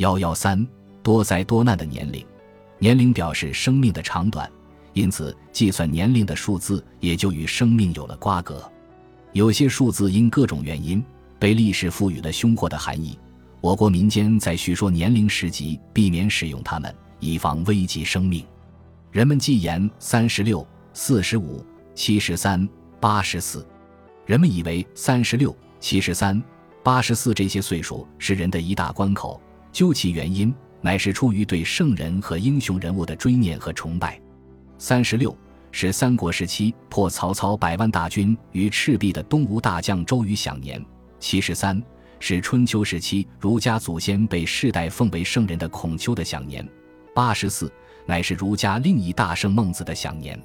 幺幺三多灾多难的年龄，年龄表示生命的长短，因此计算年龄的数字也就与生命有了瓜葛。有些数字因各种原因被历史赋予了凶祸的含义，我国民间在叙说年龄时即避免使用它们，以防危及生命。人们忌言三十六、四十五、七十三、八十四，人们以为三十六、七十三、八十四这些岁数是人的一大关口。究其原因，乃是出于对圣人和英雄人物的追念和崇拜。三十六。是三国时期破曹操百万大军于赤壁的东吴大将周瑜享年七十三，是春秋时期儒家祖先被世代奉为圣人的孔丘的享年八十四，乃是儒家另一大圣孟子的享年。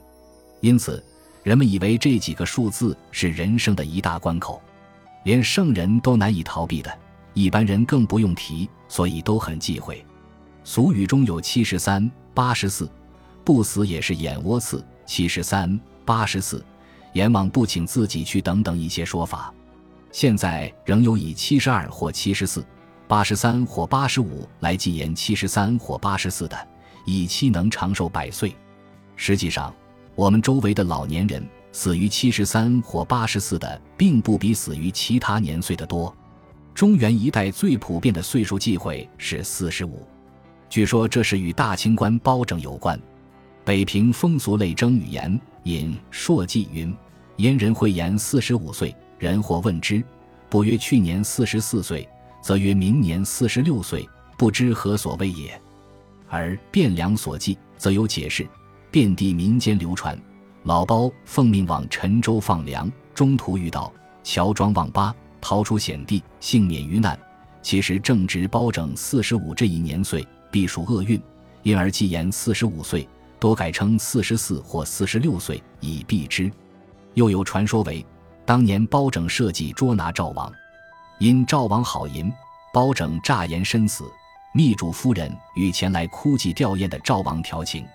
因此，人们以为这几个数字是人生的一大关口，连圣人都难以逃避的，一般人更不用提，所以都很忌讳。俗语中有七十三、八十四，不死也是眼窝刺。七十三、八十四，阎王不请自己去等等一些说法，现在仍有以七十二或七十四、八十三或八十五来计言七十三或八十四的，以期能长寿百岁。实际上，我们周围的老年人死于七十三或八十四的，并不比死于其他年岁的多。中原一带最普遍的岁数忌讳是四十五，据说这是与大清官包拯有关。北平风俗类征语言引《朔记》云：“燕人会言四十五岁，人或问之，不曰去年四十四岁，则曰明年四十六岁，不知何所谓也。”而《汴梁所记》则有解释，遍地民间流传。老包奉命往陈州放粮，中途遇到乔装望八，逃出险地，幸免于难。其实正值包拯四十五这一年岁，必属厄运，因而既言四十五岁。多改称四十四或四十六岁以避之。又有传说为，当年包拯设计捉拿赵王，因赵王好淫，包拯诈言身死，密嘱夫人与前来哭祭吊唁的赵王调情，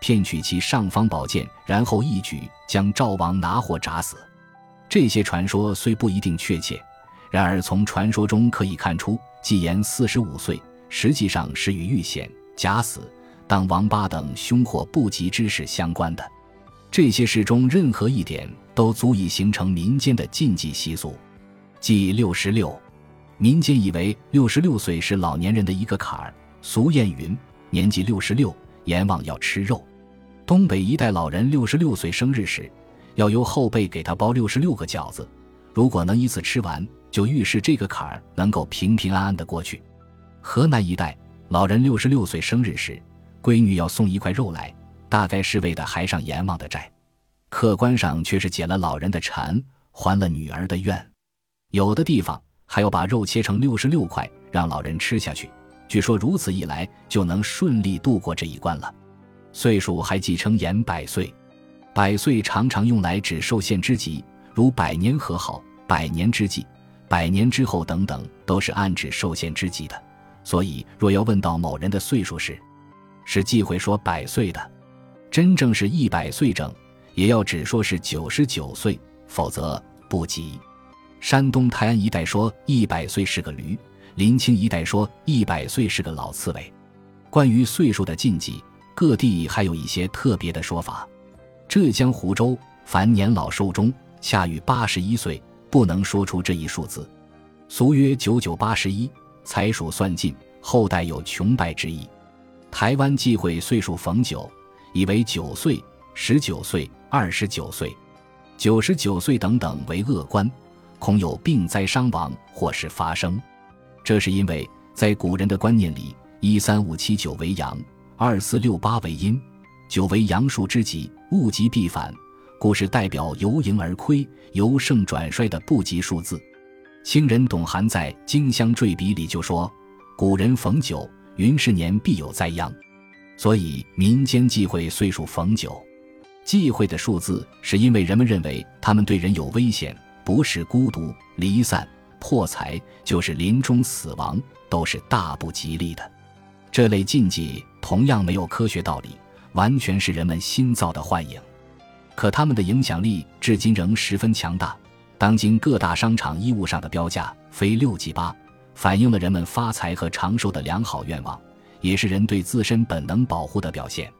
骗取其尚方宝剑，然后一举将赵王拿获铡死。这些传说虽不一定确切，然而从传说中可以看出，纪言四十五岁实际上是与遇险假死。当王八等凶祸不吉之事相关的，这些事中任何一点都足以形成民间的禁忌习俗。即六十六，民间以为六十六岁是老年人的一个坎儿。俗谚云：“年纪六十六，阎王要吃肉。”东北一代老人六十六岁生日时，要由后辈给他包六十六个饺子，如果能一次吃完，就预示这个坎儿能够平平安安的过去。河南一带老人六十六岁生日时，闺女要送一块肉来，大概是为的还上阎王的债，客观上却是解了老人的馋，还了女儿的愿。有的地方还要把肉切成六十六块，让老人吃下去。据说如此一来，就能顺利度过这一关了。岁数还继称言百岁，百岁常常用来指寿限之吉，如百年和好、百年之际、百年之后等等，都是暗指寿限之际的。所以，若要问到某人的岁数时，是忌讳说百岁的，真正是一百岁整，也要只说是九十九岁，否则不吉。山东泰安一带说一百岁是个驴，临清一带说一百岁是个老刺猬。关于岁数的禁忌，各地还有一些特别的说法。浙江湖州凡年老寿终，恰于八十一岁，不能说出这一数字，俗曰九九八十一，财属算尽，后代有穷败之意。台湾忌讳岁数逢九，以为九岁、十九岁、二十九岁、九十九岁等等为恶官，恐有病灾伤亡或是发生。这是因为在古人的观念里，一三五七九为阳，二四六八为阴，九为阳数之极，物极必反，故事代表由盈而亏、由盛转衰的不吉数字。清人董涵在《荆襄坠笔》里就说：“古人逢九。”云是年必有灾殃，所以民间忌讳岁数逢九。忌讳的数字是因为人们认为他们对人有危险，不是孤独、离散、破财，就是临终死亡，都是大不吉利的。这类禁忌同样没有科学道理，完全是人们新造的幻影。可他们的影响力至今仍十分强大。当今各大商场衣物上的标价非六即八。反映了人们发财和长寿的良好愿望，也是人对自身本能保护的表现。